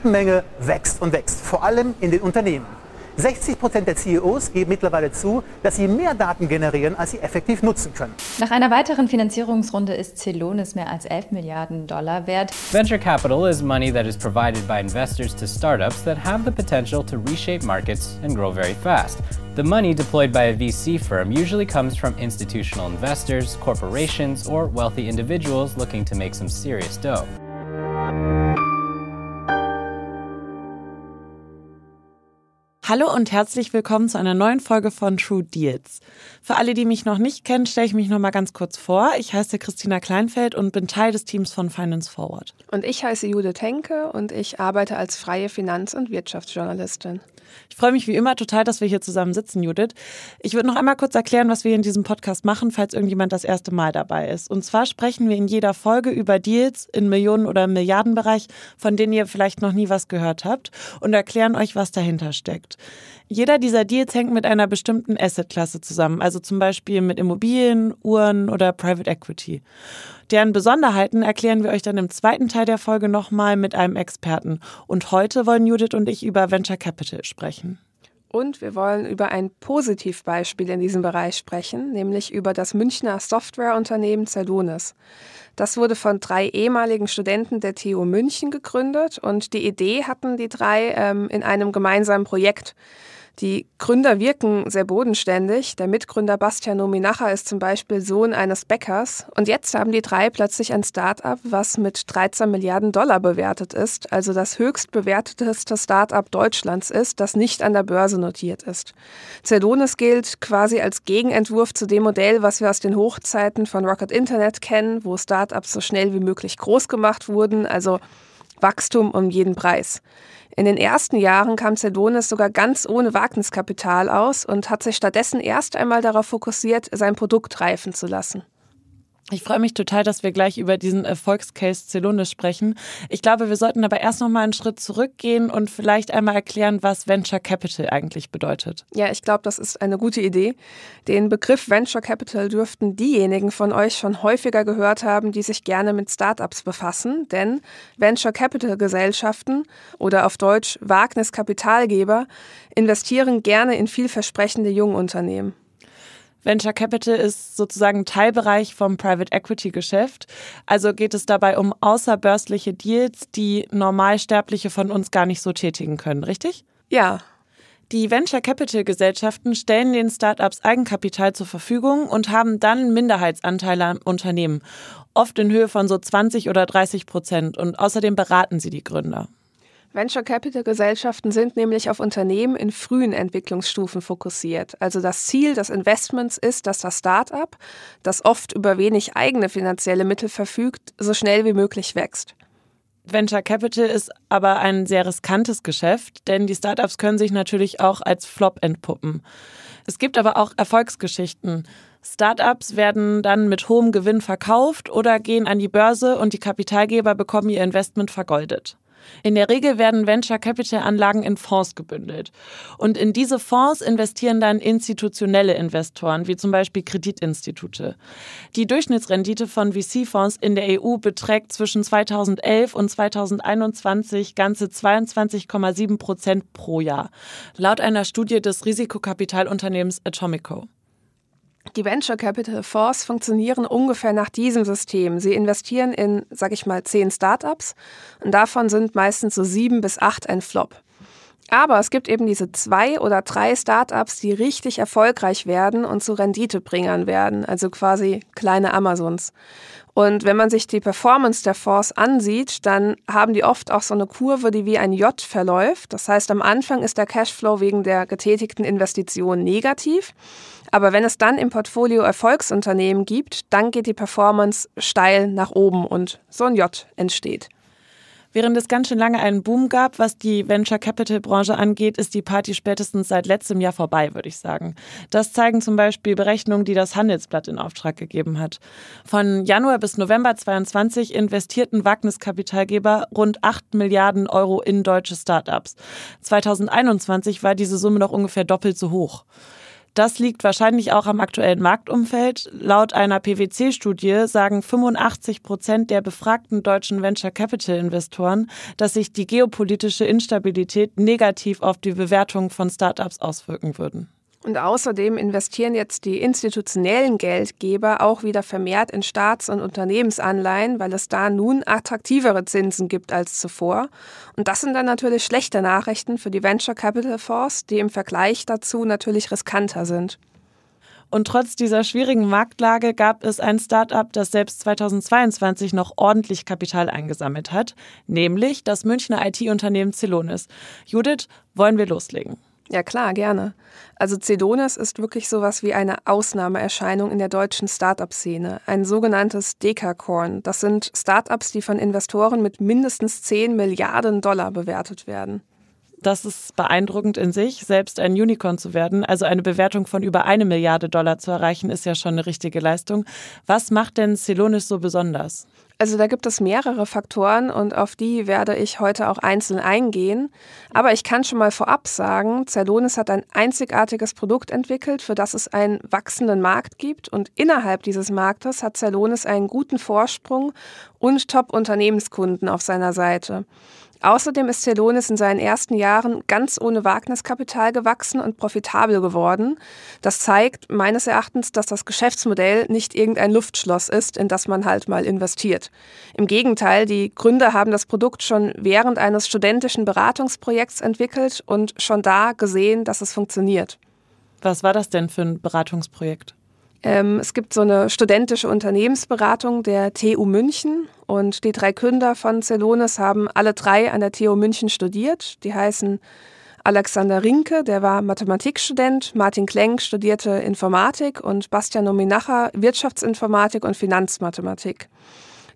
Datenmenge wächst und wächst, vor allem in den Unternehmen. 60 Prozent der CEOs geben mittlerweile zu, dass sie mehr Daten generieren, als sie effektiv nutzen können. Nach einer weiteren Finanzierungsrunde ist Celonis mehr als 11 Milliarden Dollar wert. Venture capital is money that is provided by investors to startups that have the potential to reshape markets and grow very fast. The money deployed by a VC firm usually comes from institutional investors, corporations, or wealthy individuals looking to make some serious dough. Hallo und herzlich willkommen zu einer neuen Folge von True Deals. Für alle, die mich noch nicht kennen, stelle ich mich noch mal ganz kurz vor. Ich heiße Christina Kleinfeld und bin Teil des Teams von Finance Forward. Und ich heiße Judith Henke und ich arbeite als freie Finanz- und Wirtschaftsjournalistin. Ich freue mich wie immer total, dass wir hier zusammen sitzen, Judith. Ich würde noch einmal kurz erklären, was wir in diesem Podcast machen, falls irgendjemand das erste Mal dabei ist. Und zwar sprechen wir in jeder Folge über Deals in Millionen- oder Milliardenbereich, von denen ihr vielleicht noch nie was gehört habt und erklären euch, was dahinter steckt. Jeder dieser Deals hängt mit einer bestimmten Assetklasse zusammen, also zum Beispiel mit Immobilien, Uhren oder Private Equity. Deren Besonderheiten erklären wir euch dann im zweiten Teil der Folge nochmal mit einem Experten. Und heute wollen Judith und ich über Venture Capital sprechen. Und wir wollen über ein Positivbeispiel in diesem Bereich sprechen, nämlich über das Münchner Softwareunternehmen Zelonis. Das wurde von drei ehemaligen Studenten der TU München gegründet und die Idee hatten die drei ähm, in einem gemeinsamen Projekt. Die Gründer wirken sehr bodenständig. Der Mitgründer Bastian Nominacher ist zum Beispiel Sohn eines Bäckers. Und jetzt haben die drei plötzlich ein Start-up, was mit 13 Milliarden Dollar bewertet ist, also das höchst bewerteteste Start-up Deutschlands ist, das nicht an der Börse notiert ist. Celonis gilt quasi als Gegenentwurf zu dem Modell, was wir aus den Hochzeiten von Rocket Internet kennen, wo Start-ups so schnell wie möglich groß gemacht wurden, also Wachstum um jeden Preis. In den ersten Jahren kam Cedonis sogar ganz ohne Wagniskapital aus und hat sich stattdessen erst einmal darauf fokussiert, sein Produkt reifen zu lassen. Ich freue mich total, dass wir gleich über diesen Erfolgscase Celonis sprechen. Ich glaube, wir sollten aber erst noch mal einen Schritt zurückgehen und vielleicht einmal erklären, was Venture Capital eigentlich bedeutet. Ja, ich glaube, das ist eine gute Idee. Den Begriff Venture Capital dürften diejenigen von euch schon häufiger gehört haben, die sich gerne mit Startups befassen, denn Venture Capital Gesellschaften oder auf Deutsch Wagniskapitalgeber investieren gerne in vielversprechende Jungunternehmen. Venture Capital ist sozusagen Teilbereich vom Private Equity Geschäft. Also geht es dabei um außerbörsliche Deals, die Normalsterbliche von uns gar nicht so tätigen können, richtig? Ja. Die Venture Capital Gesellschaften stellen den Startups Eigenkapital zur Verfügung und haben dann Minderheitsanteile am Unternehmen, oft in Höhe von so 20 oder 30 Prozent. Und außerdem beraten sie die Gründer. Venture Capital Gesellschaften sind nämlich auf Unternehmen in frühen Entwicklungsstufen fokussiert. Also das Ziel des Investments ist, dass das Start-up, das oft über wenig eigene finanzielle Mittel verfügt, so schnell wie möglich wächst. Venture Capital ist aber ein sehr riskantes Geschäft, denn die Startups können sich natürlich auch als Flop entpuppen. Es gibt aber auch Erfolgsgeschichten. Startups werden dann mit hohem Gewinn verkauft oder gehen an die Börse und die Kapitalgeber bekommen ihr Investment vergoldet. In der Regel werden Venture Capital Anlagen in Fonds gebündelt. Und in diese Fonds investieren dann institutionelle Investoren, wie zum Beispiel Kreditinstitute. Die Durchschnittsrendite von VC-Fonds in der EU beträgt zwischen 2011 und 2021 ganze 22,7 Prozent pro Jahr, laut einer Studie des Risikokapitalunternehmens Atomico. Die Venture Capital Fonds funktionieren ungefähr nach diesem System. Sie investieren in, sag ich mal, zehn Startups und davon sind meistens so sieben bis acht ein Flop. Aber es gibt eben diese zwei oder drei Startups, die richtig erfolgreich werden und zu Renditebringern werden, also quasi kleine Amazons. Und wenn man sich die Performance der Fonds ansieht, dann haben die oft auch so eine Kurve, die wie ein J verläuft. Das heißt, am Anfang ist der Cashflow wegen der getätigten Investition negativ. Aber wenn es dann im Portfolio Erfolgsunternehmen gibt, dann geht die Performance steil nach oben und so ein J entsteht. Während es ganz schön lange einen Boom gab, was die Venture Capital Branche angeht, ist die Party spätestens seit letztem Jahr vorbei, würde ich sagen. Das zeigen zum Beispiel Berechnungen, die das Handelsblatt in Auftrag gegeben hat. Von Januar bis November 2022 investierten Wagniskapitalgeber rund 8 Milliarden Euro in deutsche Startups. 2021 war diese Summe noch ungefähr doppelt so hoch. Das liegt wahrscheinlich auch am aktuellen Marktumfeld. Laut einer PwC-Studie sagen 85 Prozent der befragten deutschen Venture Capital Investoren, dass sich die geopolitische Instabilität negativ auf die Bewertung von Startups auswirken würden. Und außerdem investieren jetzt die institutionellen Geldgeber auch wieder vermehrt in Staats- und Unternehmensanleihen, weil es da nun attraktivere Zinsen gibt als zuvor. Und das sind dann natürlich schlechte Nachrichten für die Venture Capital Fonds, die im Vergleich dazu natürlich riskanter sind. Und trotz dieser schwierigen Marktlage gab es ein Start-up, das selbst 2022 noch ordentlich Kapital eingesammelt hat, nämlich das Münchner IT-Unternehmen Celonis. Judith, wollen wir loslegen? Ja klar, gerne. Also Cedonis ist wirklich sowas wie eine Ausnahmeerscheinung in der deutschen Startup-Szene, ein sogenanntes Dekakorn. Das sind Startups, die von Investoren mit mindestens 10 Milliarden Dollar bewertet werden. Das ist beeindruckend in sich, selbst ein Unicorn zu werden, also eine Bewertung von über eine Milliarde Dollar zu erreichen, ist ja schon eine richtige Leistung. Was macht denn Celonis so besonders? Also da gibt es mehrere Faktoren und auf die werde ich heute auch einzeln eingehen. Aber ich kann schon mal vorab sagen, Celonis hat ein einzigartiges Produkt entwickelt, für das es einen wachsenden Markt gibt. Und innerhalb dieses Marktes hat Celonis einen guten Vorsprung und Top-Unternehmenskunden auf seiner Seite. Außerdem ist Celonis in seinen ersten Jahren ganz ohne Wagniskapital gewachsen und profitabel geworden. Das zeigt meines Erachtens, dass das Geschäftsmodell nicht irgendein Luftschloss ist, in das man halt mal investiert. Im Gegenteil, die Gründer haben das Produkt schon während eines studentischen Beratungsprojekts entwickelt und schon da gesehen, dass es funktioniert. Was war das denn für ein Beratungsprojekt? Ähm, es gibt so eine studentische Unternehmensberatung der TU München und die drei Gründer von Celonis haben alle drei an der TU München studiert. Die heißen Alexander Rinke, der war Mathematikstudent, Martin Klenk studierte Informatik und Bastian Nominacher Wirtschaftsinformatik und Finanzmathematik.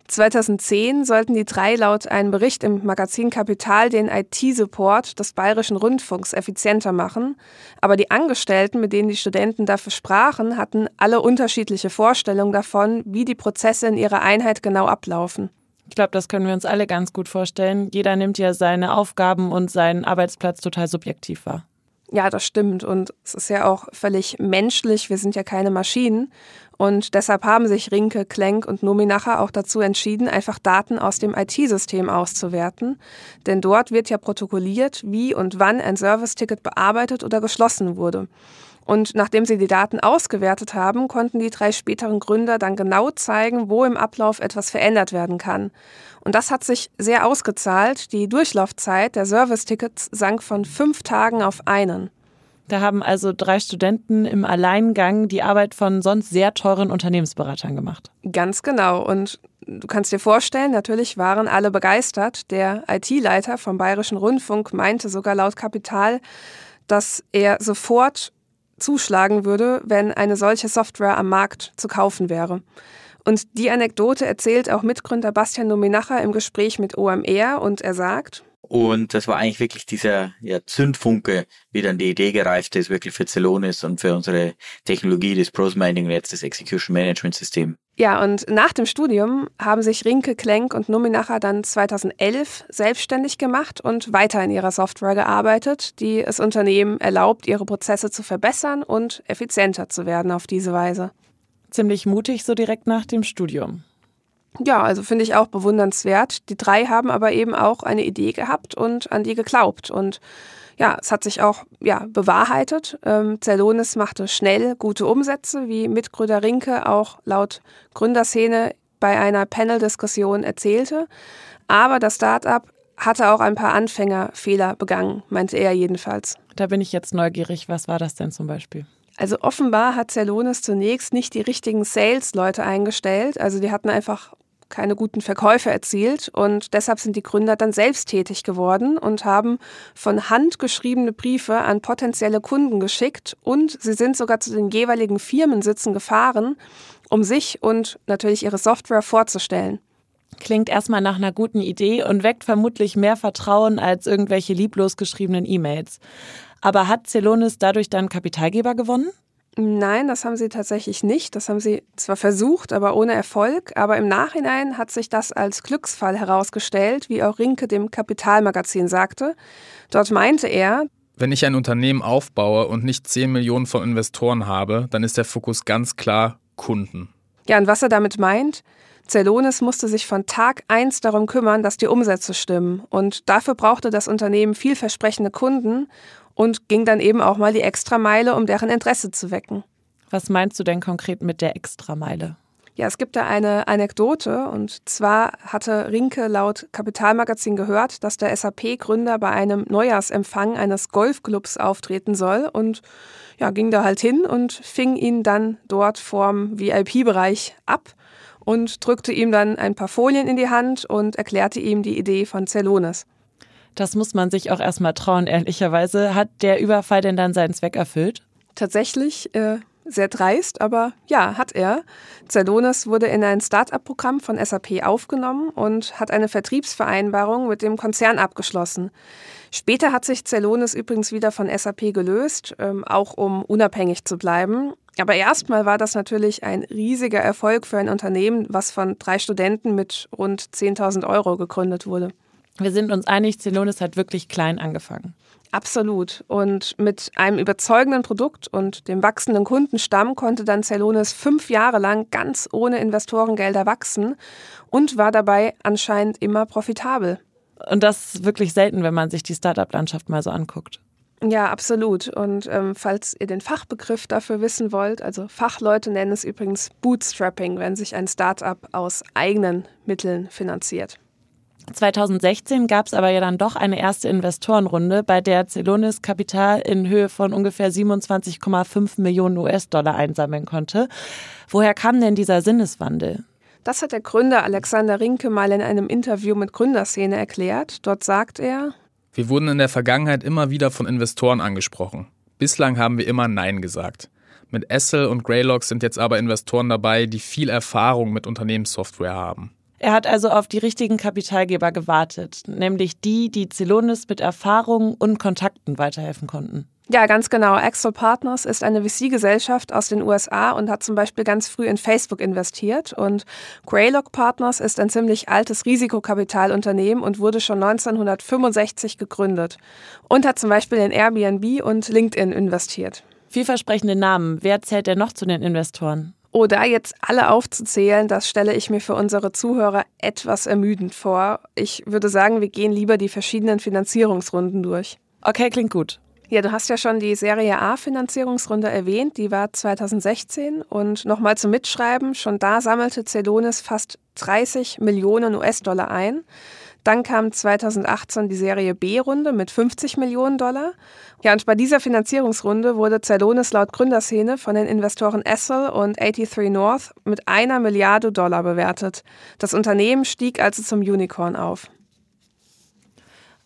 2010 sollten die drei laut einem Bericht im Magazin Kapital den IT-Support des Bayerischen Rundfunks effizienter machen. Aber die Angestellten, mit denen die Studenten dafür sprachen, hatten alle unterschiedliche Vorstellungen davon, wie die Prozesse in ihrer Einheit genau ablaufen. Ich glaube, das können wir uns alle ganz gut vorstellen. Jeder nimmt ja seine Aufgaben und seinen Arbeitsplatz total subjektiv wahr. Ja, das stimmt. Und es ist ja auch völlig menschlich. Wir sind ja keine Maschinen. Und deshalb haben sich Rinke, Klenk und Nominacher auch dazu entschieden, einfach Daten aus dem IT-System auszuwerten. Denn dort wird ja protokolliert, wie und wann ein Service-Ticket bearbeitet oder geschlossen wurde. Und nachdem sie die Daten ausgewertet haben, konnten die drei späteren Gründer dann genau zeigen, wo im Ablauf etwas verändert werden kann. Und das hat sich sehr ausgezahlt. Die Durchlaufzeit der Service-Tickets sank von fünf Tagen auf einen. Da haben also drei Studenten im Alleingang die Arbeit von sonst sehr teuren Unternehmensberatern gemacht. Ganz genau. Und du kannst dir vorstellen, natürlich waren alle begeistert. Der IT-Leiter vom Bayerischen Rundfunk meinte sogar laut Kapital, dass er sofort zuschlagen würde, wenn eine solche Software am Markt zu kaufen wäre. Und die Anekdote erzählt auch Mitgründer Bastian Nominacher im Gespräch mit OMR und er sagt, und das war eigentlich wirklich dieser ja, Zündfunke, wie dann die Idee gereift ist, wirklich für Celonis und für unsere Technologie, das Pros Mining und jetzt das Execution Management System. Ja, und nach dem Studium haben sich Rinke, Klenk und Nominacher dann 2011 selbstständig gemacht und weiter in ihrer Software gearbeitet, die es Unternehmen erlaubt, ihre Prozesse zu verbessern und effizienter zu werden auf diese Weise. Ziemlich mutig so direkt nach dem Studium. Ja, also finde ich auch bewundernswert. Die drei haben aber eben auch eine Idee gehabt und an die geglaubt. Und ja, es hat sich auch ja, bewahrheitet. Ähm, Zelonis machte schnell gute Umsätze, wie Mitgründer Rinke auch laut Gründerszene bei einer Panel-Diskussion erzählte. Aber das Startup hatte auch ein paar Anfängerfehler begangen, meinte er jedenfalls. Da bin ich jetzt neugierig. Was war das denn zum Beispiel? Also offenbar hat Celonis zunächst nicht die richtigen Sales-Leute eingestellt. Also die hatten einfach keine guten Verkäufe erzielt und deshalb sind die Gründer dann selbst tätig geworden und haben von Hand geschriebene Briefe an potenzielle Kunden geschickt und sie sind sogar zu den jeweiligen Firmensitzen gefahren, um sich und natürlich ihre Software vorzustellen. Klingt erstmal nach einer guten Idee und weckt vermutlich mehr Vertrauen als irgendwelche lieblos geschriebenen E-Mails. Aber hat Celonis dadurch dann Kapitalgeber gewonnen? Nein, das haben sie tatsächlich nicht. Das haben sie zwar versucht, aber ohne Erfolg. Aber im Nachhinein hat sich das als Glücksfall herausgestellt, wie auch Rinke dem Kapitalmagazin sagte. Dort meinte er, wenn ich ein Unternehmen aufbaue und nicht 10 Millionen von Investoren habe, dann ist der Fokus ganz klar Kunden. Ja, und was er damit meint, Celonis musste sich von Tag 1 darum kümmern, dass die Umsätze stimmen. Und dafür brauchte das Unternehmen vielversprechende Kunden und ging dann eben auch mal die Extrameile, um deren Interesse zu wecken. Was meinst du denn konkret mit der Extrameile? Ja, es gibt da eine Anekdote und zwar hatte Rinke laut Kapitalmagazin gehört, dass der SAP-Gründer bei einem Neujahrsempfang eines Golfclubs auftreten soll und ja, ging da halt hin und fing ihn dann dort vorm VIP-Bereich ab und drückte ihm dann ein paar Folien in die Hand und erklärte ihm die Idee von Celonis. Das muss man sich auch erstmal trauen, ehrlicherweise. Hat der Überfall denn dann seinen Zweck erfüllt? Tatsächlich äh, sehr dreist, aber ja, hat er. Zelonis wurde in ein Start-up-Programm von SAP aufgenommen und hat eine Vertriebsvereinbarung mit dem Konzern abgeschlossen. Später hat sich Zelonis übrigens wieder von SAP gelöst, ähm, auch um unabhängig zu bleiben. Aber erstmal war das natürlich ein riesiger Erfolg für ein Unternehmen, was von drei Studenten mit rund 10.000 Euro gegründet wurde. Wir sind uns einig, Celonis hat wirklich klein angefangen. Absolut. Und mit einem überzeugenden Produkt und dem wachsenden Kundenstamm konnte dann Celonis fünf Jahre lang ganz ohne Investorengelder wachsen und war dabei anscheinend immer profitabel. Und das ist wirklich selten, wenn man sich die Startup-Landschaft mal so anguckt. Ja, absolut. Und ähm, falls ihr den Fachbegriff dafür wissen wollt, also Fachleute nennen es übrigens Bootstrapping, wenn sich ein Startup aus eigenen Mitteln finanziert. 2016 gab es aber ja dann doch eine erste Investorenrunde, bei der Celonis Kapital in Höhe von ungefähr 27,5 Millionen US-Dollar einsammeln konnte. Woher kam denn dieser Sinneswandel? Das hat der Gründer Alexander Rinke mal in einem Interview mit Gründerszene erklärt. Dort sagt er, wir wurden in der Vergangenheit immer wieder von Investoren angesprochen. Bislang haben wir immer Nein gesagt. Mit Essel und Greylock sind jetzt aber Investoren dabei, die viel Erfahrung mit Unternehmenssoftware haben. Er hat also auf die richtigen Kapitalgeber gewartet, nämlich die, die Celonis mit Erfahrungen und Kontakten weiterhelfen konnten. Ja, ganz genau. Axel Partners ist eine VC-Gesellschaft aus den USA und hat zum Beispiel ganz früh in Facebook investiert. Und Greylock Partners ist ein ziemlich altes Risikokapitalunternehmen und wurde schon 1965 gegründet und hat zum Beispiel in Airbnb und LinkedIn investiert. Vielversprechende Namen. Wer zählt denn noch zu den Investoren? Oh, da jetzt alle aufzuzählen, das stelle ich mir für unsere Zuhörer etwas ermüdend vor. Ich würde sagen, wir gehen lieber die verschiedenen Finanzierungsrunden durch. Okay, klingt gut. Ja, du hast ja schon die Serie A Finanzierungsrunde erwähnt, die war 2016 und nochmal zum Mitschreiben, schon da sammelte Celonis fast 30 Millionen US-Dollar ein. Dann kam 2018 die Serie B-Runde mit 50 Millionen Dollar. Ja, und bei dieser Finanzierungsrunde wurde Zelonis laut Gründerszene von den Investoren Essel und 83 North mit einer Milliarde Dollar bewertet. Das Unternehmen stieg also zum Unicorn auf.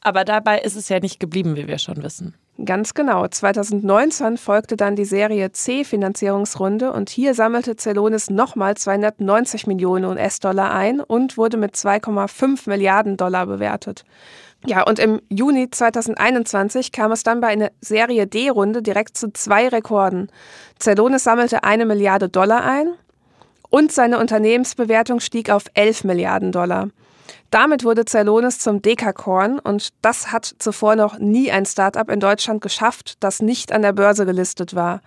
Aber dabei ist es ja nicht geblieben, wie wir schon wissen. Ganz genau. 2019 folgte dann die Serie C Finanzierungsrunde und hier sammelte Celonis nochmal 290 Millionen US-Dollar ein und wurde mit 2,5 Milliarden Dollar bewertet. Ja, und im Juni 2021 kam es dann bei einer Serie D-Runde direkt zu zwei Rekorden. Celonis sammelte eine Milliarde Dollar ein und seine Unternehmensbewertung stieg auf 11 Milliarden Dollar. Damit wurde Celonis zum Dekakorn und das hat zuvor noch nie ein Startup in Deutschland geschafft, das nicht an der Börse gelistet war.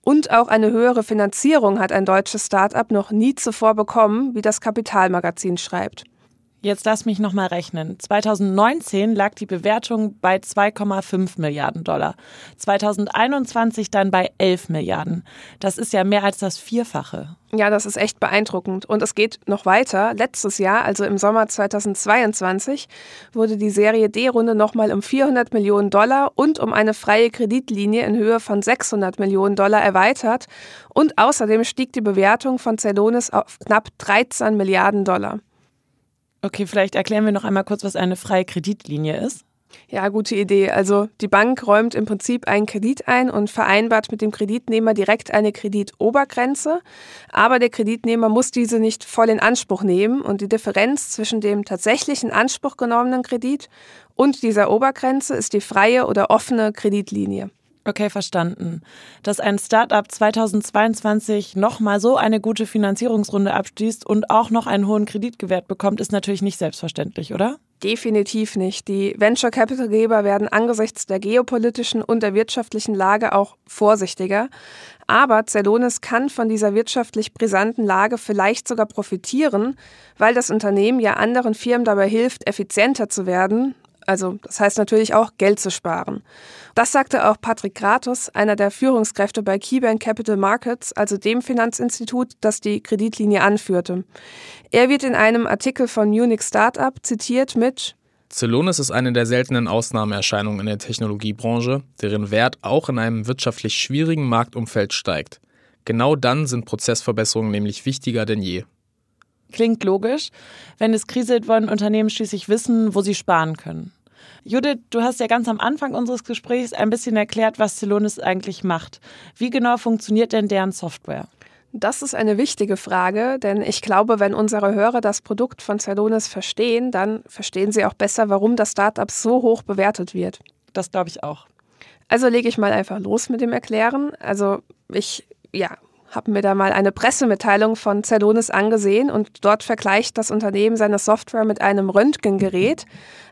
Und auch eine höhere Finanzierung hat ein deutsches Startup noch nie zuvor bekommen, wie das Kapitalmagazin schreibt. Jetzt lass mich nochmal rechnen. 2019 lag die Bewertung bei 2,5 Milliarden Dollar. 2021 dann bei 11 Milliarden. Das ist ja mehr als das Vierfache. Ja, das ist echt beeindruckend. Und es geht noch weiter. Letztes Jahr, also im Sommer 2022, wurde die Serie D-Runde nochmal um 400 Millionen Dollar und um eine freie Kreditlinie in Höhe von 600 Millionen Dollar erweitert. Und außerdem stieg die Bewertung von Celonis auf knapp 13 Milliarden Dollar. Okay, vielleicht erklären wir noch einmal kurz, was eine freie Kreditlinie ist. Ja, gute Idee. Also die Bank räumt im Prinzip einen Kredit ein und vereinbart mit dem Kreditnehmer direkt eine Kreditobergrenze. Aber der Kreditnehmer muss diese nicht voll in Anspruch nehmen und die Differenz zwischen dem tatsächlich in Anspruch genommenen Kredit und dieser Obergrenze ist die freie oder offene Kreditlinie. Okay, verstanden. Dass ein Startup 2022 nochmal so eine gute Finanzierungsrunde abschließt und auch noch einen hohen Kredit gewährt bekommt, ist natürlich nicht selbstverständlich, oder? Definitiv nicht. Die Venture Capital Geber werden angesichts der geopolitischen und der wirtschaftlichen Lage auch vorsichtiger. Aber Celonis kann von dieser wirtschaftlich brisanten Lage vielleicht sogar profitieren, weil das Unternehmen ja anderen Firmen dabei hilft, effizienter zu werden, also das heißt natürlich auch Geld zu sparen. Das sagte auch Patrick Gratus, einer der Führungskräfte bei KeyBank Capital Markets, also dem Finanzinstitut, das die Kreditlinie anführte. Er wird in einem Artikel von Munich Startup zitiert mit Celonis ist eine der seltenen Ausnahmeerscheinungen in der Technologiebranche, deren Wert auch in einem wirtschaftlich schwierigen Marktumfeld steigt. Genau dann sind Prozessverbesserungen nämlich wichtiger denn je. Klingt logisch. Wenn es kriselt, wollen Unternehmen schließlich wissen, wo sie sparen können. Judith, du hast ja ganz am Anfang unseres Gesprächs ein bisschen erklärt, was Celonis eigentlich macht. Wie genau funktioniert denn deren Software? Das ist eine wichtige Frage, denn ich glaube, wenn unsere Hörer das Produkt von Celonis verstehen, dann verstehen sie auch besser, warum das Startup so hoch bewertet wird. Das glaube ich auch. Also lege ich mal einfach los mit dem Erklären. Also ich, ja, habe mir da mal eine Pressemitteilung von Celonis angesehen und dort vergleicht das Unternehmen seine Software mit einem Röntgengerät,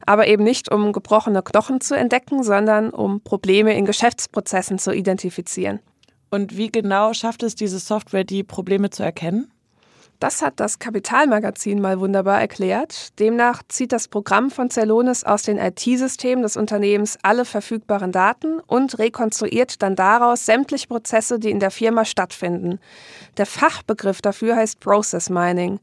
aber eben nicht um gebrochene Knochen zu entdecken, sondern um Probleme in Geschäftsprozessen zu identifizieren. Und wie genau schafft es diese Software, die Probleme zu erkennen? Das hat das Kapitalmagazin mal wunderbar erklärt. Demnach zieht das Programm von Celonis aus den IT-Systemen des Unternehmens alle verfügbaren Daten und rekonstruiert dann daraus sämtliche Prozesse, die in der Firma stattfinden. Der Fachbegriff dafür heißt Process Mining.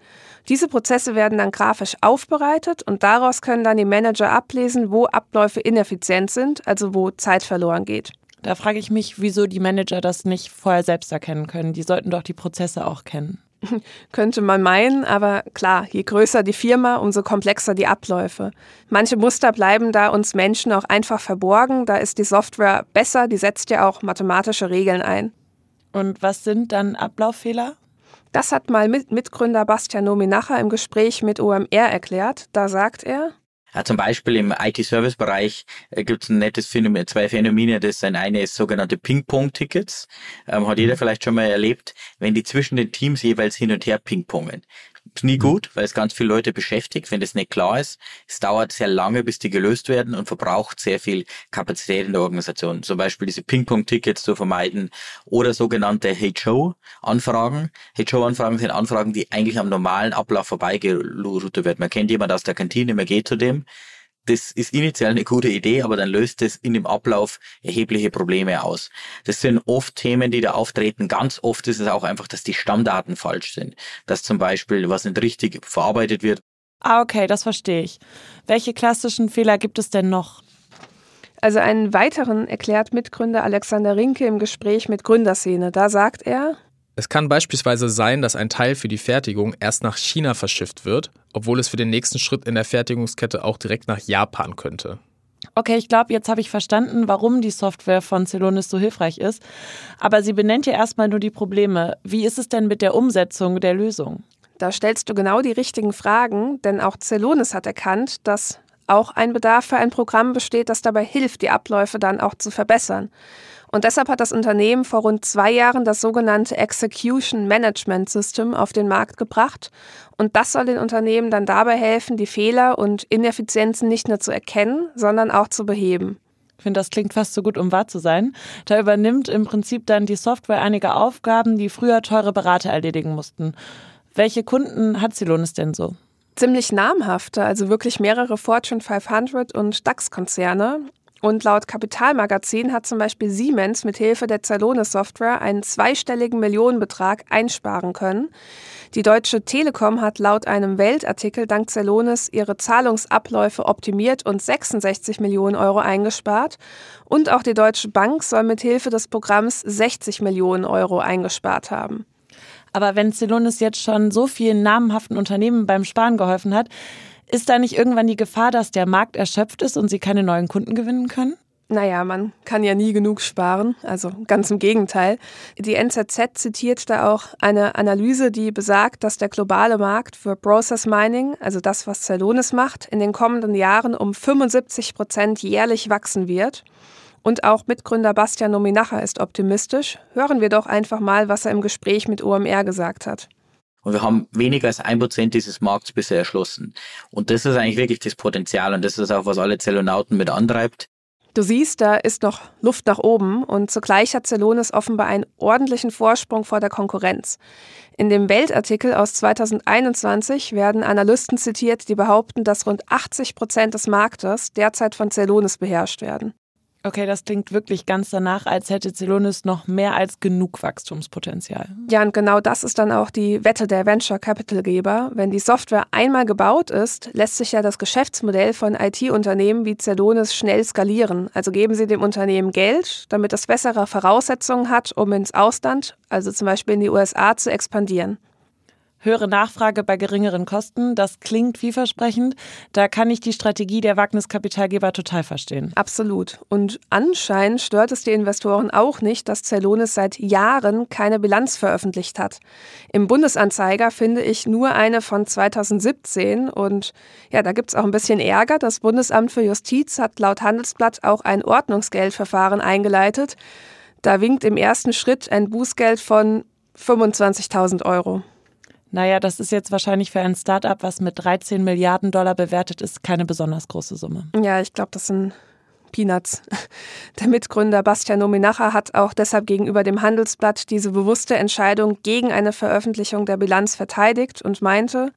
Diese Prozesse werden dann grafisch aufbereitet und daraus können dann die Manager ablesen, wo Abläufe ineffizient sind, also wo Zeit verloren geht. Da frage ich mich, wieso die Manager das nicht vorher selbst erkennen können. Die sollten doch die Prozesse auch kennen. Könnte man meinen, aber klar, je größer die Firma, umso komplexer die Abläufe. Manche Muster bleiben da uns Menschen auch einfach verborgen, da ist die Software besser, die setzt ja auch mathematische Regeln ein. Und was sind dann Ablauffehler? Das hat mal Mitgründer Bastian Nominacher im Gespräch mit OMR erklärt. Da sagt er, ja, zum Beispiel im IT-Service-Bereich äh, gibt es ein nettes Phänomen, zwei Phänomene. Das eine ist sogenannte Ping-Pong-Tickets. Ähm, hat jeder mhm. vielleicht schon mal erlebt, wenn die zwischen den Teams jeweils hin und her ping-pongen. Nie mhm. gut, weil es ganz viele Leute beschäftigt, wenn das nicht klar ist. Es dauert sehr lange, bis die gelöst werden und verbraucht sehr viel Kapazität in der Organisation. Zum Beispiel diese Ping-Pong-Tickets zu vermeiden oder sogenannte HO-Anfragen. HO-Anfragen sind Anfragen, die eigentlich am normalen Ablauf vorbeigeroutet werden. Man kennt jemanden aus der Kantine, man geht zu dem, das ist initial eine gute Idee, aber dann löst es in dem Ablauf erhebliche Probleme aus. Das sind oft Themen, die da auftreten. Ganz oft ist es auch einfach, dass die Stammdaten falsch sind. Dass zum Beispiel was nicht richtig verarbeitet wird. Ah, okay, das verstehe ich. Welche klassischen Fehler gibt es denn noch? Also einen weiteren erklärt Mitgründer Alexander Rinke im Gespräch mit Gründerszene. Da sagt er, es kann beispielsweise sein, dass ein Teil für die Fertigung erst nach China verschifft wird, obwohl es für den nächsten Schritt in der Fertigungskette auch direkt nach Japan könnte. Okay, ich glaube, jetzt habe ich verstanden, warum die Software von Celonis so hilfreich ist. Aber sie benennt ja erstmal nur die Probleme. Wie ist es denn mit der Umsetzung der Lösung? Da stellst du genau die richtigen Fragen, denn auch Celonis hat erkannt, dass auch ein Bedarf für ein Programm besteht, das dabei hilft, die Abläufe dann auch zu verbessern. Und deshalb hat das Unternehmen vor rund zwei Jahren das sogenannte Execution Management System auf den Markt gebracht. Und das soll den Unternehmen dann dabei helfen, die Fehler und Ineffizienzen nicht nur zu erkennen, sondern auch zu beheben. Ich finde, das klingt fast so gut, um wahr zu sein. Da übernimmt im Prinzip dann die Software einige Aufgaben, die früher teure Berater erledigen mussten. Welche Kunden hat Silonis denn so? Ziemlich namhafte, also wirklich mehrere Fortune 500 und DAX-Konzerne. Und laut Kapitalmagazin hat zum Beispiel Siemens mit Hilfe der Zalone-Software einen zweistelligen Millionenbetrag einsparen können. Die Deutsche Telekom hat laut einem Weltartikel dank Celonis ihre Zahlungsabläufe optimiert und 66 Millionen Euro eingespart. Und auch die Deutsche Bank soll mit Hilfe des Programms 60 Millionen Euro eingespart haben. Aber wenn Celonis jetzt schon so vielen namhaften Unternehmen beim Sparen geholfen hat, ist da nicht irgendwann die Gefahr, dass der Markt erschöpft ist und sie keine neuen Kunden gewinnen können? Naja, man kann ja nie genug sparen, also ganz im Gegenteil. Die NZZ zitiert da auch eine Analyse, die besagt, dass der globale Markt für Process Mining, also das, was Celonis macht, in den kommenden Jahren um 75 Prozent jährlich wachsen wird. Und auch Mitgründer Bastian Nominacher ist optimistisch. Hören wir doch einfach mal, was er im Gespräch mit OMR gesagt hat. Und wir haben weniger als ein Prozent dieses Markts bisher erschlossen. Und das ist eigentlich wirklich das Potenzial und das ist auch, was alle Zellonauten mit antreibt. Du siehst, da ist noch Luft nach oben und zugleich hat Celonis offenbar einen ordentlichen Vorsprung vor der Konkurrenz. In dem Weltartikel aus 2021 werden Analysten zitiert, die behaupten, dass rund 80 Prozent des Marktes derzeit von Celonis beherrscht werden. Okay, das klingt wirklich ganz danach, als hätte Celonis noch mehr als genug Wachstumspotenzial. Ja, und genau das ist dann auch die Wette der Venture Capital Geber. Wenn die Software einmal gebaut ist, lässt sich ja das Geschäftsmodell von IT-Unternehmen wie Celonis schnell skalieren. Also geben Sie dem Unternehmen Geld, damit es bessere Voraussetzungen hat, um ins Ausland, also zum Beispiel in die USA, zu expandieren höhere Nachfrage bei geringeren Kosten, das klingt vielversprechend. Da kann ich die Strategie der Wagniskapitalgeber total verstehen. Absolut. Und anscheinend stört es die Investoren auch nicht, dass Celonis seit Jahren keine Bilanz veröffentlicht hat. Im Bundesanzeiger finde ich nur eine von 2017 und ja, da gibt es auch ein bisschen Ärger. Das Bundesamt für Justiz hat laut Handelsblatt auch ein Ordnungsgeldverfahren eingeleitet. Da winkt im ersten Schritt ein Bußgeld von 25.000 Euro. Naja, das ist jetzt wahrscheinlich für ein Startup, was mit 13 Milliarden Dollar bewertet ist, keine besonders große Summe. Ja, ich glaube, das sind Peanuts. Der Mitgründer Bastian Nominacher hat auch deshalb gegenüber dem Handelsblatt diese bewusste Entscheidung gegen eine Veröffentlichung der Bilanz verteidigt und meinte,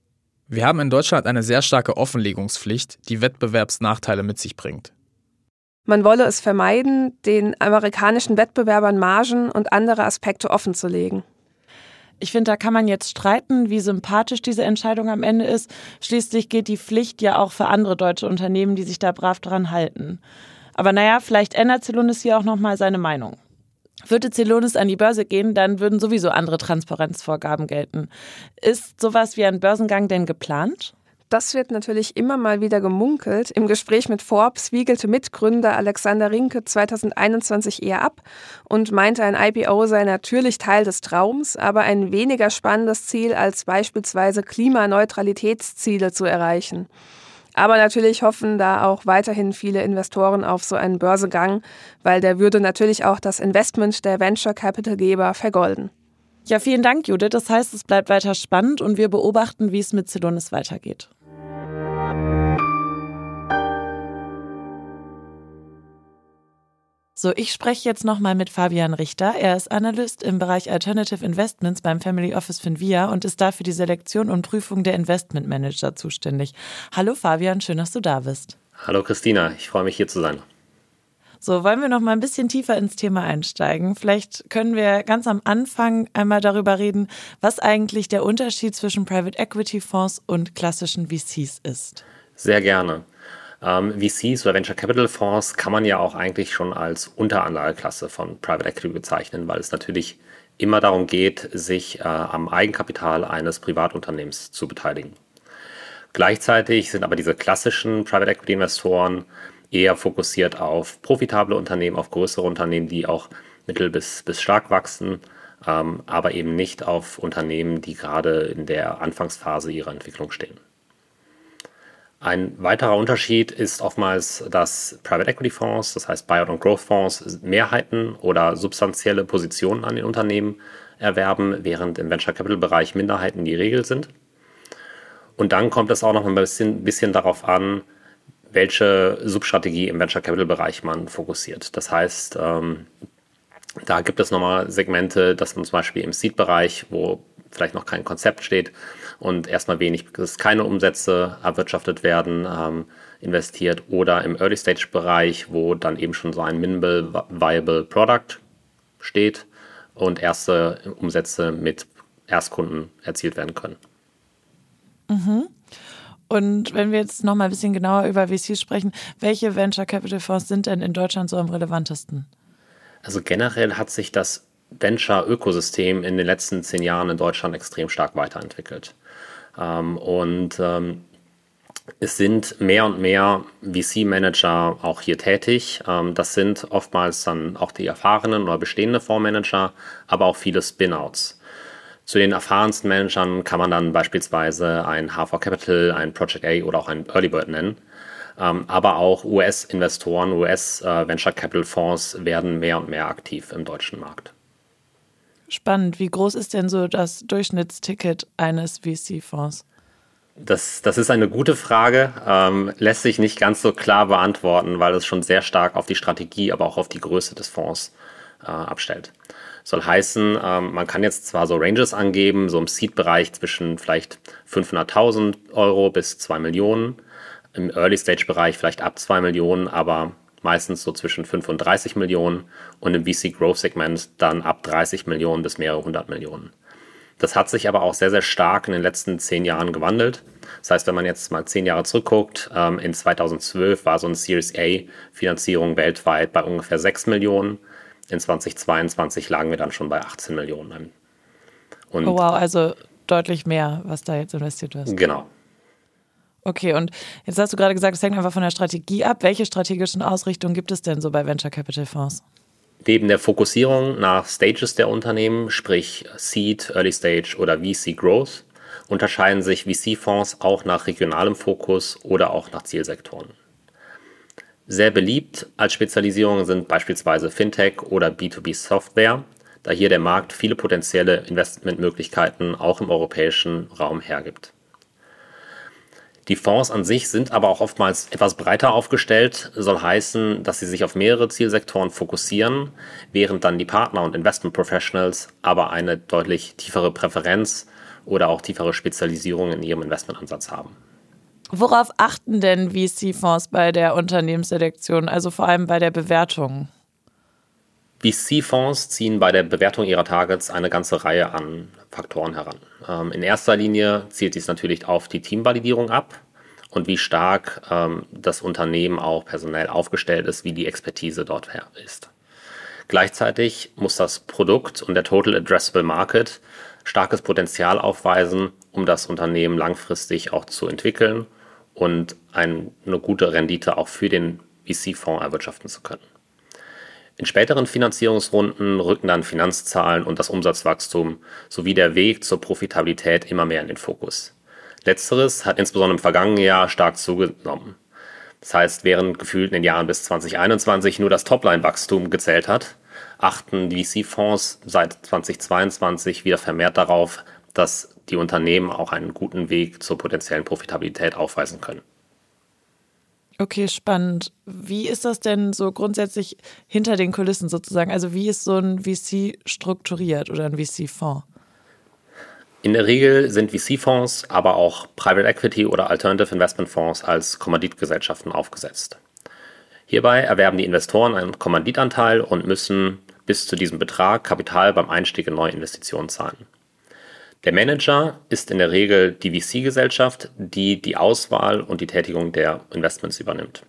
wir haben in Deutschland eine sehr starke Offenlegungspflicht, die Wettbewerbsnachteile mit sich bringt. Man wolle es vermeiden, den amerikanischen Wettbewerbern Margen und andere Aspekte offenzulegen. Ich finde, da kann man jetzt streiten, wie sympathisch diese Entscheidung am Ende ist. Schließlich gilt die Pflicht ja auch für andere deutsche Unternehmen, die sich da brav dran halten. Aber naja, vielleicht ändert Celonis hier auch nochmal seine Meinung. Würde Celonis an die Börse gehen, dann würden sowieso andere Transparenzvorgaben gelten. Ist sowas wie ein Börsengang denn geplant? Das wird natürlich immer mal wieder gemunkelt. Im Gespräch mit Forbes wiegelte Mitgründer Alexander Rinke 2021 eher ab und meinte, ein IPO sei natürlich Teil des Traums, aber ein weniger spannendes Ziel als beispielsweise Klimaneutralitätsziele zu erreichen. Aber natürlich hoffen da auch weiterhin viele Investoren auf so einen Börsegang, weil der würde natürlich auch das Investment der Venture Capital Geber vergolden. Ja, vielen Dank, Judith. Das heißt, es bleibt weiter spannend und wir beobachten, wie es mit Celonis weitergeht. So, ich spreche jetzt nochmal mit Fabian Richter. Er ist Analyst im Bereich Alternative Investments beim Family Office Finvia und ist dafür die Selektion und Prüfung der Investment Manager zuständig. Hallo Fabian, schön, dass du da bist. Hallo Christina, ich freue mich hier zu sein. So, wollen wir noch mal ein bisschen tiefer ins Thema einsteigen? Vielleicht können wir ganz am Anfang einmal darüber reden, was eigentlich der Unterschied zwischen Private Equity Fonds und klassischen VCs ist. Sehr gerne. Ähm, VCs oder Venture Capital Fonds kann man ja auch eigentlich schon als Unteranlageklasse von Private Equity bezeichnen, weil es natürlich immer darum geht, sich äh, am Eigenkapital eines Privatunternehmens zu beteiligen. Gleichzeitig sind aber diese klassischen Private Equity Investoren eher fokussiert auf profitable Unternehmen, auf größere Unternehmen, die auch mittel bis, bis stark wachsen, ähm, aber eben nicht auf Unternehmen, die gerade in der Anfangsphase ihrer Entwicklung stehen. Ein weiterer Unterschied ist oftmals, dass Private Equity Fonds, das heißt Buyout und Growth Fonds, Mehrheiten oder substanzielle Positionen an den Unternehmen erwerben, während im Venture Capital Bereich Minderheiten die Regel sind. Und dann kommt es auch noch ein bisschen, bisschen darauf an, welche Substrategie im Venture Capital Bereich man fokussiert. Das heißt, ähm, da gibt es nochmal Segmente, dass man zum Beispiel im Seed-Bereich, wo vielleicht noch kein Konzept steht und erstmal wenig, dass keine Umsätze erwirtschaftet werden, ähm, investiert oder im Early-Stage-Bereich, wo dann eben schon so ein Minimal Viable Product steht und erste Umsätze mit Erstkunden erzielt werden können. Mhm. Und wenn wir jetzt noch mal ein bisschen genauer über VCs sprechen, welche Venture Capital Fonds sind denn in Deutschland so am relevantesten? Also generell hat sich das Venture-Ökosystem in den letzten zehn Jahren in Deutschland extrem stark weiterentwickelt. Ähm, und ähm, es sind mehr und mehr VC-Manager auch hier tätig. Ähm, das sind oftmals dann auch die erfahrenen oder bestehenden Fondsmanager, aber auch viele Spin-outs. Zu den erfahrensten Managern kann man dann beispielsweise ein HV Capital, ein Project A oder auch ein Early Bird nennen. Aber auch US-Investoren, US-Venture Capital Fonds werden mehr und mehr aktiv im deutschen Markt. Spannend. Wie groß ist denn so das Durchschnittsticket eines VC-Fonds? Das, das ist eine gute Frage, ähm, lässt sich nicht ganz so klar beantworten, weil es schon sehr stark auf die Strategie, aber auch auf die Größe des Fonds äh, abstellt. Soll heißen, ähm, man kann jetzt zwar so Ranges angeben, so im Seed-Bereich zwischen vielleicht 500.000 Euro bis 2 Millionen, im Early-Stage-Bereich vielleicht ab 2 Millionen, aber meistens so zwischen 5 und 30 Millionen und im VC-Growth-Segment dann ab 30 Millionen bis mehrere hundert Millionen. Das hat sich aber auch sehr, sehr stark in den letzten zehn Jahren gewandelt. Das heißt, wenn man jetzt mal zehn Jahre zurückguckt, ähm, in 2012 war so eine Series A-Finanzierung weltweit bei ungefähr 6 Millionen in 2022 lagen wir dann schon bei 18 Millionen. Und oh wow, also deutlich mehr, was da jetzt investiert wird. Genau. Okay, und jetzt hast du gerade gesagt, es hängt einfach von der Strategie ab. Welche strategischen Ausrichtungen gibt es denn so bei Venture Capital Fonds? Neben der Fokussierung nach Stages der Unternehmen, sprich Seed, Early Stage oder VC Growth, unterscheiden sich VC-Fonds auch nach regionalem Fokus oder auch nach Zielsektoren. Sehr beliebt als Spezialisierung sind beispielsweise Fintech oder B2B-Software, da hier der Markt viele potenzielle Investmentmöglichkeiten auch im europäischen Raum hergibt. Die Fonds an sich sind aber auch oftmals etwas breiter aufgestellt, soll heißen, dass sie sich auf mehrere Zielsektoren fokussieren, während dann die Partner und Investment Professionals aber eine deutlich tiefere Präferenz oder auch tiefere Spezialisierung in ihrem Investmentansatz haben. Worauf achten denn VC-Fonds bei der Unternehmensselektion, also vor allem bei der Bewertung? VC-Fonds ziehen bei der Bewertung ihrer Targets eine ganze Reihe an Faktoren heran. Ähm, in erster Linie zielt dies natürlich auf die Teamvalidierung ab und wie stark ähm, das Unternehmen auch personell aufgestellt ist, wie die Expertise dort ist. Gleichzeitig muss das Produkt und der Total Addressable Market starkes Potenzial aufweisen, um das Unternehmen langfristig auch zu entwickeln und eine gute Rendite auch für den VC-Fonds erwirtschaften zu können. In späteren Finanzierungsrunden rücken dann Finanzzahlen und das Umsatzwachstum sowie der Weg zur Profitabilität immer mehr in den Fokus. Letzteres hat insbesondere im vergangenen Jahr stark zugenommen. Das heißt, während gefühlt in den Jahren bis 2021 nur das Topline-Wachstum gezählt hat, achten VC-Fonds seit 2022 wieder vermehrt darauf, dass die Unternehmen auch einen guten Weg zur potenziellen Profitabilität aufweisen können. Okay, spannend. Wie ist das denn so grundsätzlich hinter den Kulissen sozusagen? Also wie ist so ein VC strukturiert oder ein VC-Fonds? In der Regel sind VC-Fonds, aber auch Private Equity oder Alternative Investment Fonds als Kommanditgesellschaften aufgesetzt. Hierbei erwerben die Investoren einen Kommanditanteil und müssen bis zu diesem Betrag Kapital beim Einstieg in neue Investitionen zahlen. Der Manager ist in der Regel die VC-Gesellschaft, die die Auswahl und die Tätigung der Investments übernimmt.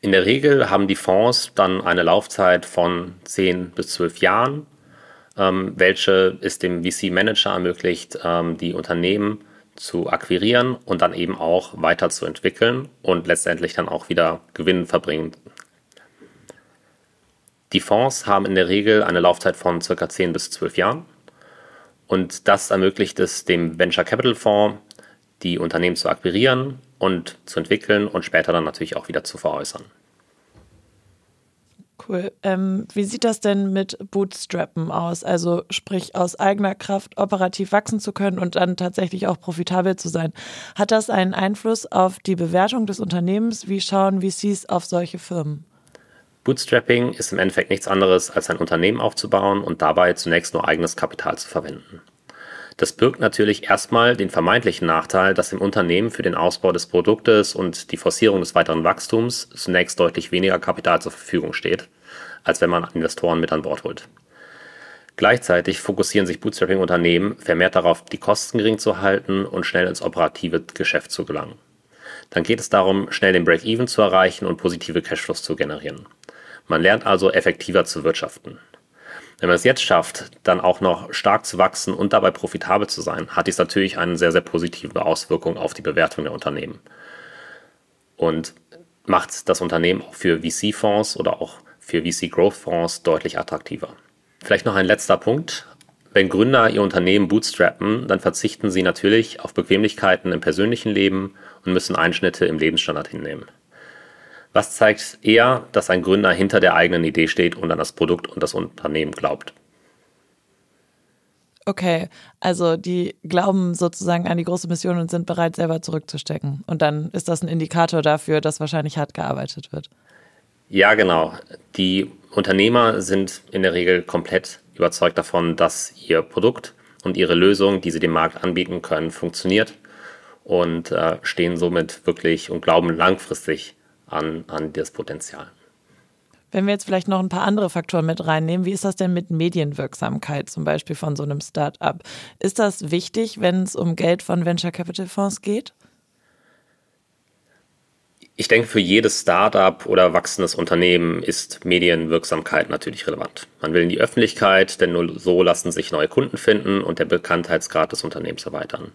In der Regel haben die Fonds dann eine Laufzeit von 10 bis 12 Jahren, ähm, welche es dem VC-Manager ermöglicht, ähm, die Unternehmen zu akquirieren und dann eben auch weiterzuentwickeln und letztendlich dann auch wieder Gewinn verbringen die Fonds haben in der Regel eine Laufzeit von ca. 10 bis 12 Jahren. Und das ermöglicht es dem Venture Capital Fonds, die Unternehmen zu akquirieren und zu entwickeln und später dann natürlich auch wieder zu veräußern. Cool. Ähm, wie sieht das denn mit Bootstrappen aus? Also sprich aus eigener Kraft operativ wachsen zu können und dann tatsächlich auch profitabel zu sein. Hat das einen Einfluss auf die Bewertung des Unternehmens? Wie schauen VCs auf solche Firmen? Bootstrapping ist im Endeffekt nichts anderes, als ein Unternehmen aufzubauen und dabei zunächst nur eigenes Kapital zu verwenden. Das birgt natürlich erstmal den vermeintlichen Nachteil, dass im Unternehmen für den Ausbau des Produktes und die Forcierung des weiteren Wachstums zunächst deutlich weniger Kapital zur Verfügung steht, als wenn man Investoren mit an Bord holt. Gleichzeitig fokussieren sich Bootstrapping-Unternehmen vermehrt darauf, die Kosten gering zu halten und schnell ins operative Geschäft zu gelangen. Dann geht es darum, schnell den Break-Even zu erreichen und positive Cashflows zu generieren. Man lernt also effektiver zu wirtschaften. Wenn man es jetzt schafft, dann auch noch stark zu wachsen und dabei profitabel zu sein, hat dies natürlich eine sehr, sehr positive Auswirkung auf die Bewertung der Unternehmen. Und macht das Unternehmen auch für VC-Fonds oder auch für VC-Growth-Fonds deutlich attraktiver. Vielleicht noch ein letzter Punkt. Wenn Gründer ihr Unternehmen bootstrappen, dann verzichten sie natürlich auf Bequemlichkeiten im persönlichen Leben und müssen Einschnitte im Lebensstandard hinnehmen. Was zeigt eher, dass ein Gründer hinter der eigenen Idee steht und an das Produkt und das Unternehmen glaubt? Okay, also die glauben sozusagen an die große Mission und sind bereit, selber zurückzustecken. Und dann ist das ein Indikator dafür, dass wahrscheinlich hart gearbeitet wird. Ja, genau. Die Unternehmer sind in der Regel komplett überzeugt davon, dass ihr Produkt und ihre Lösung, die sie dem Markt anbieten können, funktioniert und äh, stehen somit wirklich und glauben langfristig an, an das Potenzial. Wenn wir jetzt vielleicht noch ein paar andere Faktoren mit reinnehmen, wie ist das denn mit Medienwirksamkeit zum Beispiel von so einem Start-up? Ist das wichtig, wenn es um Geld von Venture Capital Fonds geht? Ich denke, für jedes Startup oder wachsendes Unternehmen ist Medienwirksamkeit natürlich relevant. Man will in die Öffentlichkeit, denn nur so lassen sich neue Kunden finden und der Bekanntheitsgrad des Unternehmens erweitern.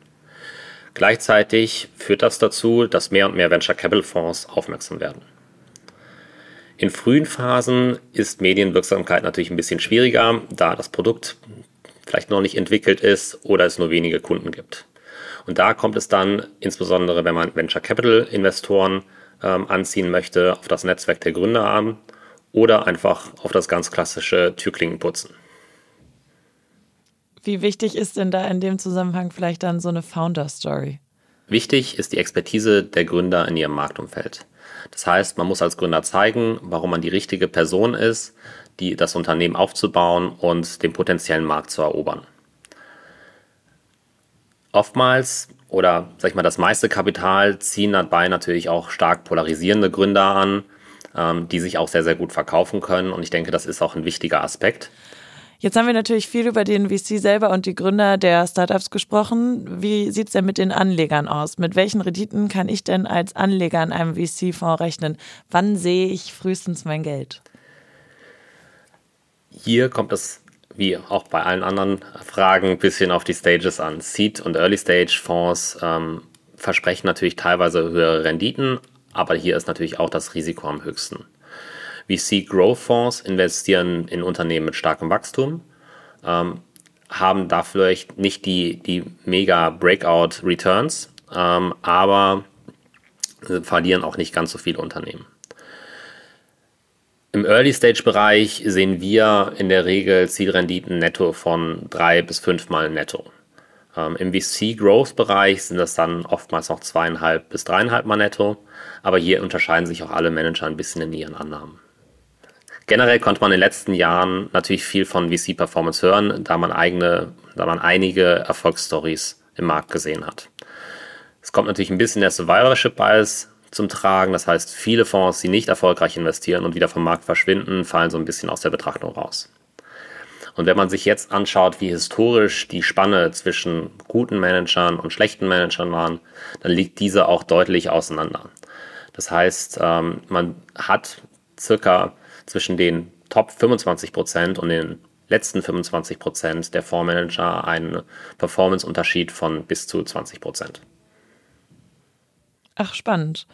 Gleichzeitig führt das dazu, dass mehr und mehr Venture Capital Fonds aufmerksam werden. In frühen Phasen ist Medienwirksamkeit natürlich ein bisschen schwieriger, da das Produkt vielleicht noch nicht entwickelt ist oder es nur wenige Kunden gibt. Und da kommt es dann, insbesondere wenn man Venture Capital Investoren ähm, anziehen möchte, auf das Netzwerk der Gründer an oder einfach auf das ganz klassische Türklingenputzen. Wie wichtig ist denn da in dem Zusammenhang vielleicht dann so eine Founder-Story? Wichtig ist die Expertise der Gründer in ihrem Marktumfeld. Das heißt, man muss als Gründer zeigen, warum man die richtige Person ist, die das Unternehmen aufzubauen und den potenziellen Markt zu erobern. Oftmals oder sag ich mal das meiste Kapital ziehen dabei natürlich auch stark polarisierende Gründer an, ähm, die sich auch sehr sehr gut verkaufen können und ich denke, das ist auch ein wichtiger Aspekt. Jetzt haben wir natürlich viel über den VC selber und die Gründer der Startups gesprochen. Wie sieht es denn mit den Anlegern aus? Mit welchen Renditen kann ich denn als Anleger in einem VC-Fonds rechnen? Wann sehe ich frühestens mein Geld? Hier kommt es wie auch bei allen anderen Fragen ein bisschen auf die Stages an. Seed- und Early-Stage-Fonds ähm, versprechen natürlich teilweise höhere Renditen, aber hier ist natürlich auch das Risiko am höchsten. VC Growth Fonds investieren in Unternehmen mit starkem Wachstum, ähm, haben da vielleicht nicht die, die mega Breakout Returns, ähm, aber verlieren auch nicht ganz so viele Unternehmen. Im Early-Stage-Bereich sehen wir in der Regel Zielrenditen netto von drei bis fünfmal netto. Ähm, Im VC-Growth-Bereich sind das dann oftmals noch zweieinhalb bis dreieinhalb Mal netto, aber hier unterscheiden sich auch alle Manager ein bisschen in ihren Annahmen. Generell konnte man in den letzten Jahren natürlich viel von VC-Performance hören, da man eigene, da man einige Erfolgsstories im Markt gesehen hat. Es kommt natürlich ein bisschen der Survivorship Bias zum Tragen. Das heißt, viele Fonds, die nicht erfolgreich investieren und wieder vom Markt verschwinden, fallen so ein bisschen aus der Betrachtung raus. Und wenn man sich jetzt anschaut, wie historisch die Spanne zwischen guten Managern und schlechten Managern waren, dann liegt diese auch deutlich auseinander. Das heißt, ähm, man hat circa zwischen den Top 25 Prozent und den letzten 25 Prozent der Fondsmanager einen Performance-Unterschied von bis zu 20 Prozent. Ach, spannend.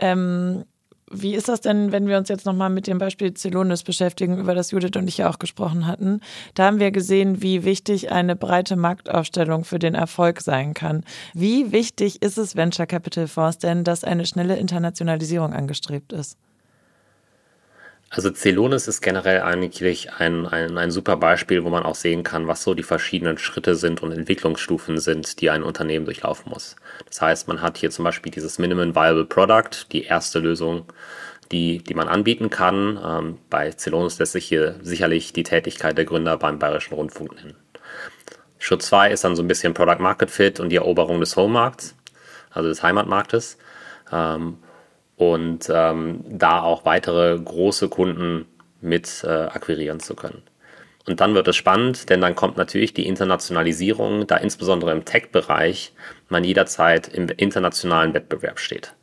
Ähm, wie ist das denn, wenn wir uns jetzt nochmal mit dem Beispiel Celonis beschäftigen, über das Judith und ich ja auch gesprochen hatten? Da haben wir gesehen, wie wichtig eine breite Marktaufstellung für den Erfolg sein kann. Wie wichtig ist es Venture Capital Fonds denn, dass eine schnelle Internationalisierung angestrebt ist? Also Celonis ist generell eigentlich ein, ein, ein super Beispiel, wo man auch sehen kann, was so die verschiedenen Schritte sind und Entwicklungsstufen sind, die ein Unternehmen durchlaufen muss. Das heißt, man hat hier zum Beispiel dieses Minimum Viable Product, die erste Lösung, die, die man anbieten kann. Ähm, bei Celonis lässt sich hier sicherlich die Tätigkeit der Gründer beim Bayerischen Rundfunk nennen. Schritt 2 ist dann so ein bisschen Product Market Fit und die Eroberung des Home-Markts, also des Heimatmarktes. Ähm, und ähm, da auch weitere große Kunden mit äh, akquirieren zu können. Und dann wird es spannend, denn dann kommt natürlich die Internationalisierung, da insbesondere im Tech-Bereich man jederzeit im internationalen Wettbewerb steht.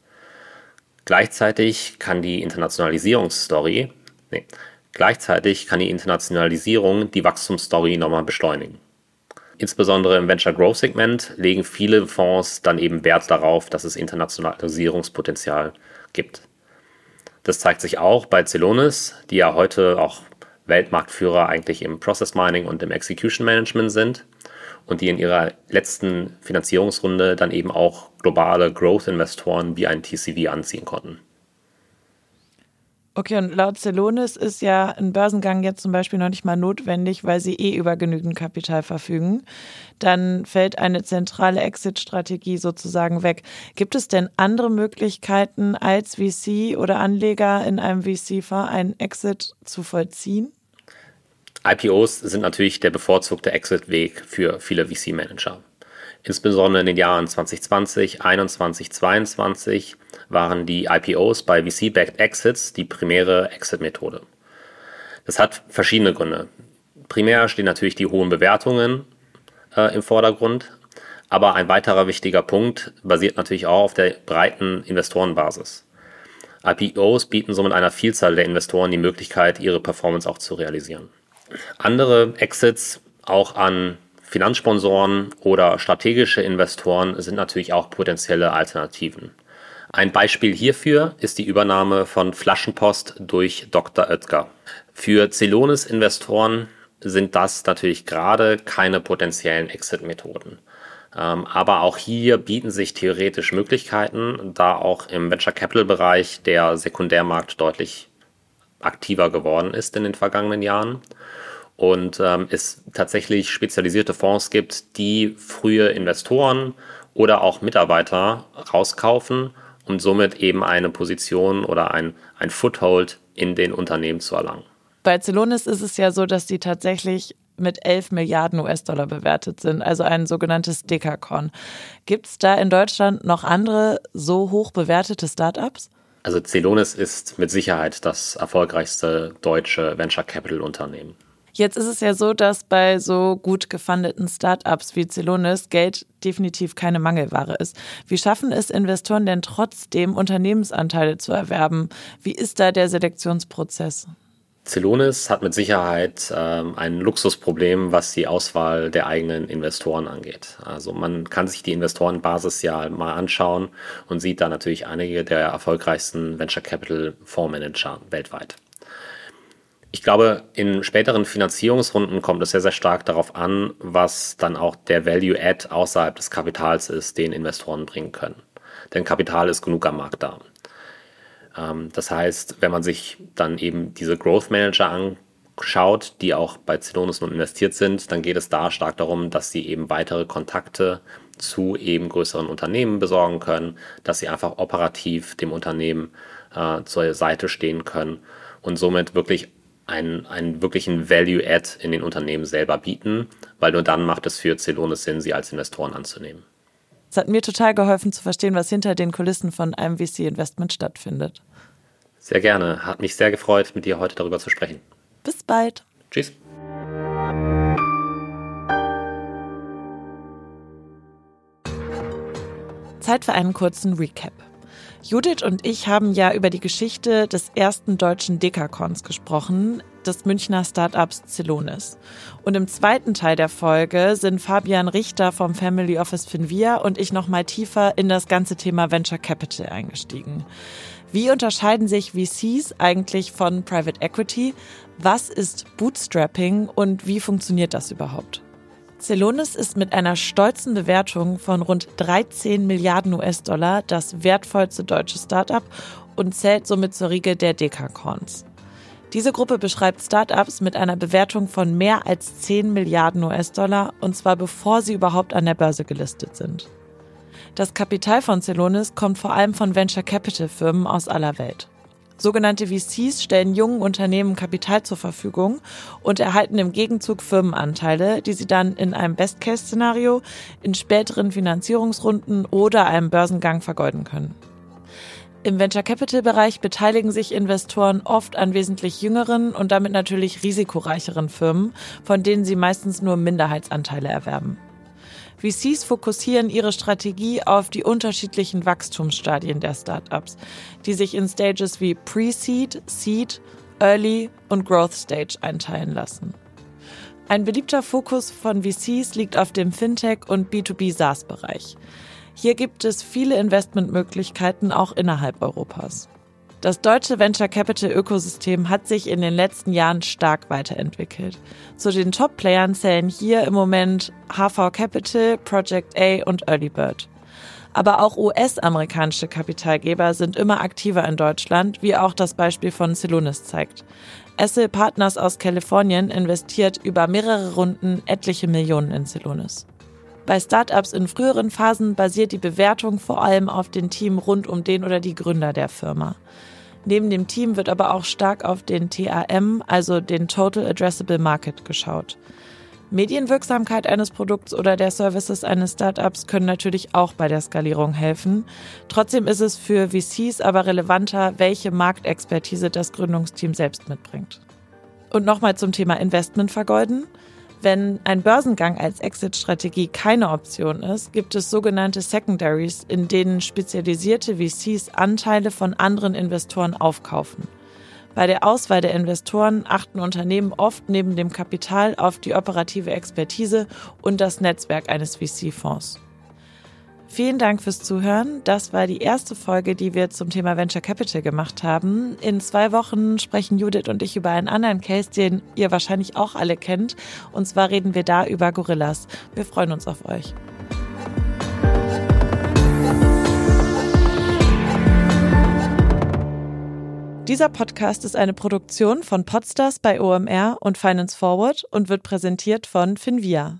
Gleichzeitig kann die Internationalisierungsstory, nee, gleichzeitig kann die Internationalisierung die Wachstumsstory nochmal beschleunigen. Insbesondere im Venture Growth Segment legen viele Fonds dann eben Wert darauf, dass es Internationalisierungspotenzial gibt. Das zeigt sich auch bei Celonis, die ja heute auch Weltmarktführer eigentlich im Process Mining und im Execution Management sind und die in ihrer letzten Finanzierungsrunde dann eben auch globale Growth-Investoren wie ein TCV anziehen konnten. Okay, und laut Celonis ist ja ein Börsengang jetzt zum Beispiel noch nicht mal notwendig, weil sie eh über genügend Kapital verfügen. Dann fällt eine zentrale Exit-Strategie sozusagen weg. Gibt es denn andere Möglichkeiten als VC oder Anleger in einem VC-Fonds einen Exit zu vollziehen? IPOs sind natürlich der bevorzugte Exit-Weg für viele VC-Manager. Insbesondere in den Jahren 2020, 2021, 2022 waren die IPOs bei VC-backed Exits die primäre Exit-Methode. Das hat verschiedene Gründe. Primär stehen natürlich die hohen Bewertungen äh, im Vordergrund, aber ein weiterer wichtiger Punkt basiert natürlich auch auf der breiten Investorenbasis. IPOs bieten somit einer Vielzahl der Investoren die Möglichkeit, ihre Performance auch zu realisieren. Andere Exits auch an Finanzsponsoren oder strategische Investoren sind natürlich auch potenzielle Alternativen. Ein Beispiel hierfür ist die Übernahme von Flaschenpost durch Dr. Oetker. Für Celonis-Investoren sind das natürlich gerade keine potenziellen Exit-Methoden. Ähm, aber auch hier bieten sich theoretisch Möglichkeiten, da auch im Venture Capital-Bereich der Sekundärmarkt deutlich aktiver geworden ist in den vergangenen Jahren und ähm, es tatsächlich spezialisierte Fonds gibt, die frühe Investoren oder auch Mitarbeiter rauskaufen und somit eben eine Position oder ein, ein Foothold in den Unternehmen zu erlangen. Bei Celonis ist es ja so, dass die tatsächlich mit 11 Milliarden US-Dollar bewertet sind, also ein sogenanntes Dekakon. Gibt es da in Deutschland noch andere so hoch bewertete Startups? Also Celonis ist mit Sicherheit das erfolgreichste deutsche Venture Capital Unternehmen. Jetzt ist es ja so, dass bei so gut gefundeten Startups wie Celonis Geld definitiv keine Mangelware ist. Wie schaffen es Investoren denn trotzdem, Unternehmensanteile zu erwerben? Wie ist da der Selektionsprozess? Celonis hat mit Sicherheit ähm, ein Luxusproblem, was die Auswahl der eigenen Investoren angeht. Also man kann sich die Investorenbasis ja mal anschauen und sieht da natürlich einige der erfolgreichsten Venture Capital Fondsmanager weltweit. Ich glaube, in späteren Finanzierungsrunden kommt es sehr, sehr stark darauf an, was dann auch der Value-Add außerhalb des Kapitals ist, den Investoren bringen können. Denn Kapital ist genug am Markt da. Ähm, das heißt, wenn man sich dann eben diese Growth Manager anschaut, die auch bei Celonis nun investiert sind, dann geht es da stark darum, dass sie eben weitere Kontakte zu eben größeren Unternehmen besorgen können, dass sie einfach operativ dem Unternehmen äh, zur Seite stehen können und somit wirklich einen, einen wirklichen Value-Add in den Unternehmen selber bieten, weil nur dann macht es für Celonis Sinn, sie als Investoren anzunehmen. Es hat mir total geholfen zu verstehen, was hinter den Kulissen von einem VC-Investment stattfindet. Sehr gerne. Hat mich sehr gefreut, mit dir heute darüber zu sprechen. Bis bald. Tschüss. Zeit für einen kurzen Recap. Judith und ich haben ja über die Geschichte des ersten deutschen Dekakons gesprochen, des Münchner Startups Celonis. Und im zweiten Teil der Folge sind Fabian Richter vom Family Office Finvia und ich nochmal tiefer in das ganze Thema Venture Capital eingestiegen. Wie unterscheiden sich VCs eigentlich von Private Equity? Was ist Bootstrapping und wie funktioniert das überhaupt? Celonis ist mit einer stolzen Bewertung von rund 13 Milliarden US-Dollar das wertvollste deutsche Startup und zählt somit zur Riege der Dekacorns. Diese Gruppe beschreibt Startups mit einer Bewertung von mehr als 10 Milliarden US-Dollar und zwar bevor sie überhaupt an der Börse gelistet sind. Das Kapital von Celonis kommt vor allem von Venture Capital Firmen aus aller Welt. Sogenannte VCs stellen jungen Unternehmen Kapital zur Verfügung und erhalten im Gegenzug Firmenanteile, die sie dann in einem Best-Case-Szenario in späteren Finanzierungsrunden oder einem Börsengang vergeuden können. Im Venture Capital Bereich beteiligen sich Investoren oft an wesentlich jüngeren und damit natürlich risikoreicheren Firmen, von denen sie meistens nur Minderheitsanteile erwerben. VCs fokussieren ihre Strategie auf die unterschiedlichen Wachstumsstadien der Startups, die sich in Stages wie Pre-Seed, Seed, Early und Growth Stage einteilen lassen. Ein beliebter Fokus von VCs liegt auf dem Fintech- und B2B SaaS-Bereich. Hier gibt es viele Investmentmöglichkeiten auch innerhalb Europas. Das deutsche Venture Capital Ökosystem hat sich in den letzten Jahren stark weiterentwickelt. Zu den Top-Playern zählen hier im Moment HV Capital, Project A und Early Bird. Aber auch US-amerikanische Kapitalgeber sind immer aktiver in Deutschland, wie auch das Beispiel von Celonis zeigt. Essel Partners aus Kalifornien investiert über mehrere Runden etliche Millionen in Celonis. Bei Startups in früheren Phasen basiert die Bewertung vor allem auf den Team rund um den oder die Gründer der Firma. Neben dem Team wird aber auch stark auf den TAM, also den Total Addressable Market, geschaut. Medienwirksamkeit eines Produkts oder der Services eines Startups können natürlich auch bei der Skalierung helfen. Trotzdem ist es für VCs aber relevanter, welche Marktexpertise das Gründungsteam selbst mitbringt. Und nochmal zum Thema Investment vergeuden. Wenn ein Börsengang als Exit-Strategie keine Option ist, gibt es sogenannte Secondaries, in denen spezialisierte VCs Anteile von anderen Investoren aufkaufen. Bei der Auswahl der Investoren achten Unternehmen oft neben dem Kapital auf die operative Expertise und das Netzwerk eines VC-Fonds. Vielen Dank fürs Zuhören. Das war die erste Folge, die wir zum Thema Venture Capital gemacht haben. In zwei Wochen sprechen Judith und ich über einen anderen Case, den ihr wahrscheinlich auch alle kennt. Und zwar reden wir da über Gorillas. Wir freuen uns auf euch. Dieser Podcast ist eine Produktion von Podstars bei OMR und Finance Forward und wird präsentiert von Finvia.